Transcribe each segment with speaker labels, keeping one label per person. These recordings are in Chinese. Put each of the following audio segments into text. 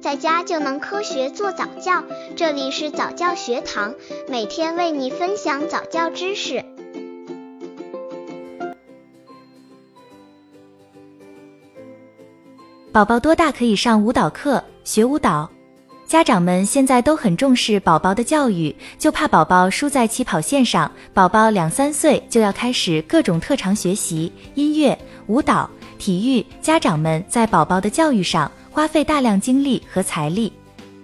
Speaker 1: 在家就能科学做早教。这里是早教学堂，每天为你分享早教知识。
Speaker 2: 宝宝多大可以上舞蹈课学舞蹈？家长们现在都很重视宝宝的教育，就怕宝宝输在起跑线上。宝宝两三岁就要开始各种特长学习，音乐、舞蹈、体育。家长们在宝宝的教育上花费大量精力和财力。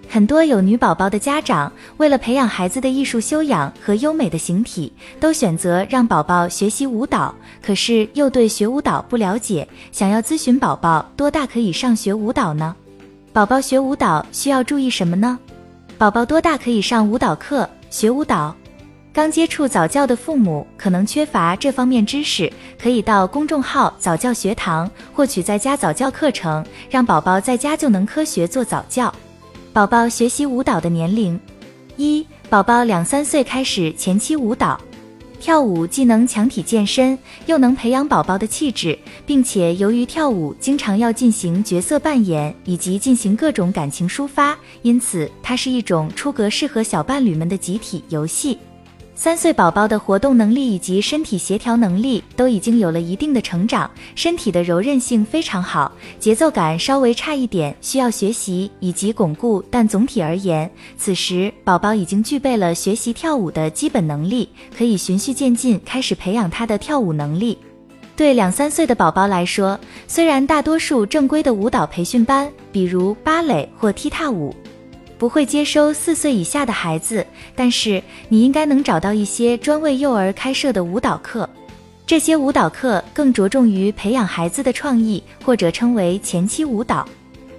Speaker 2: 很多有女宝宝的家长，为了培养孩子的艺术修养和优美的形体，都选择让宝宝学习舞蹈。可是又对学舞蹈不了解，想要咨询宝宝多大可以上学舞蹈呢？宝宝学舞蹈需要注意什么呢？宝宝多大可以上舞蹈课学舞蹈？刚接触早教的父母可能缺乏这方面知识，可以到公众号早教学堂获取在家早教课程，让宝宝在家就能科学做早教。宝宝学习舞蹈的年龄：一、宝宝两三岁开始前期舞蹈。跳舞既能强体健身，又能培养宝宝的气质，并且由于跳舞经常要进行角色扮演以及进行各种感情抒发，因此它是一种出格适合小伴侣们的集体游戏。三岁宝宝的活动能力以及身体协调能力都已经有了一定的成长，身体的柔韧性非常好，节奏感稍微差一点，需要学习以及巩固。但总体而言，此时宝宝已经具备了学习跳舞的基本能力，可以循序渐进开始培养他的跳舞能力。对两三岁的宝宝来说，虽然大多数正规的舞蹈培训班，比如芭蕾或踢踏舞，不会接收四岁以下的孩子，但是你应该能找到一些专为幼儿开设的舞蹈课。这些舞蹈课更着重于培养孩子的创意，或者称为前期舞蹈。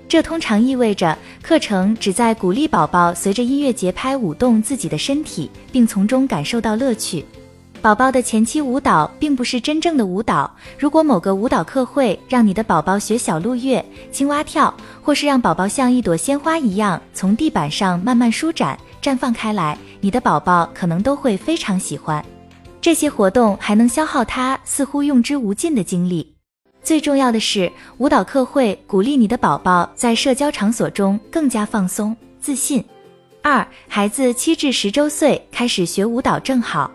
Speaker 2: 这通常意味着课程旨在鼓励宝宝随着音乐节拍舞动自己的身体，并从中感受到乐趣。宝宝的前期舞蹈并不是真正的舞蹈。如果某个舞蹈课会让你的宝宝学小鹿跃、青蛙跳，或是让宝宝像一朵鲜花一样从地板上慢慢舒展、绽放开来，你的宝宝可能都会非常喜欢。这些活动还能消耗他似乎用之无尽的精力。最重要的是，舞蹈课会鼓励你的宝宝在社交场所中更加放松、自信。二、孩子七至十周岁开始学舞蹈正好。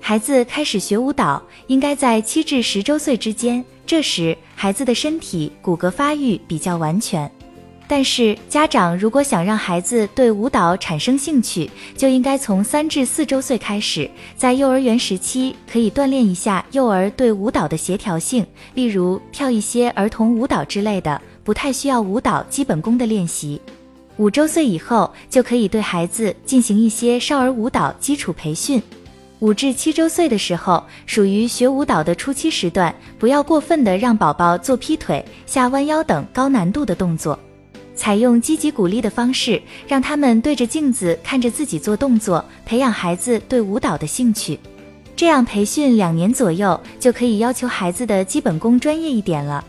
Speaker 2: 孩子开始学舞蹈应该在七至十周岁之间，这时孩子的身体骨骼发育比较完全。但是家长如果想让孩子对舞蹈产生兴趣，就应该从三至四周岁开始，在幼儿园时期可以锻炼一下幼儿对舞蹈的协调性，例如跳一些儿童舞蹈之类的，不太需要舞蹈基本功的练习。五周岁以后就可以对孩子进行一些少儿舞蹈基础培训。五至七周岁的时候，属于学舞蹈的初期时段，不要过分的让宝宝做劈腿、下弯腰等高难度的动作，采用积极鼓励的方式，让他们对着镜子看着自己做动作，培养孩子对舞蹈的兴趣。这样培训两年左右，就可以要求孩子的基本功专业一点了。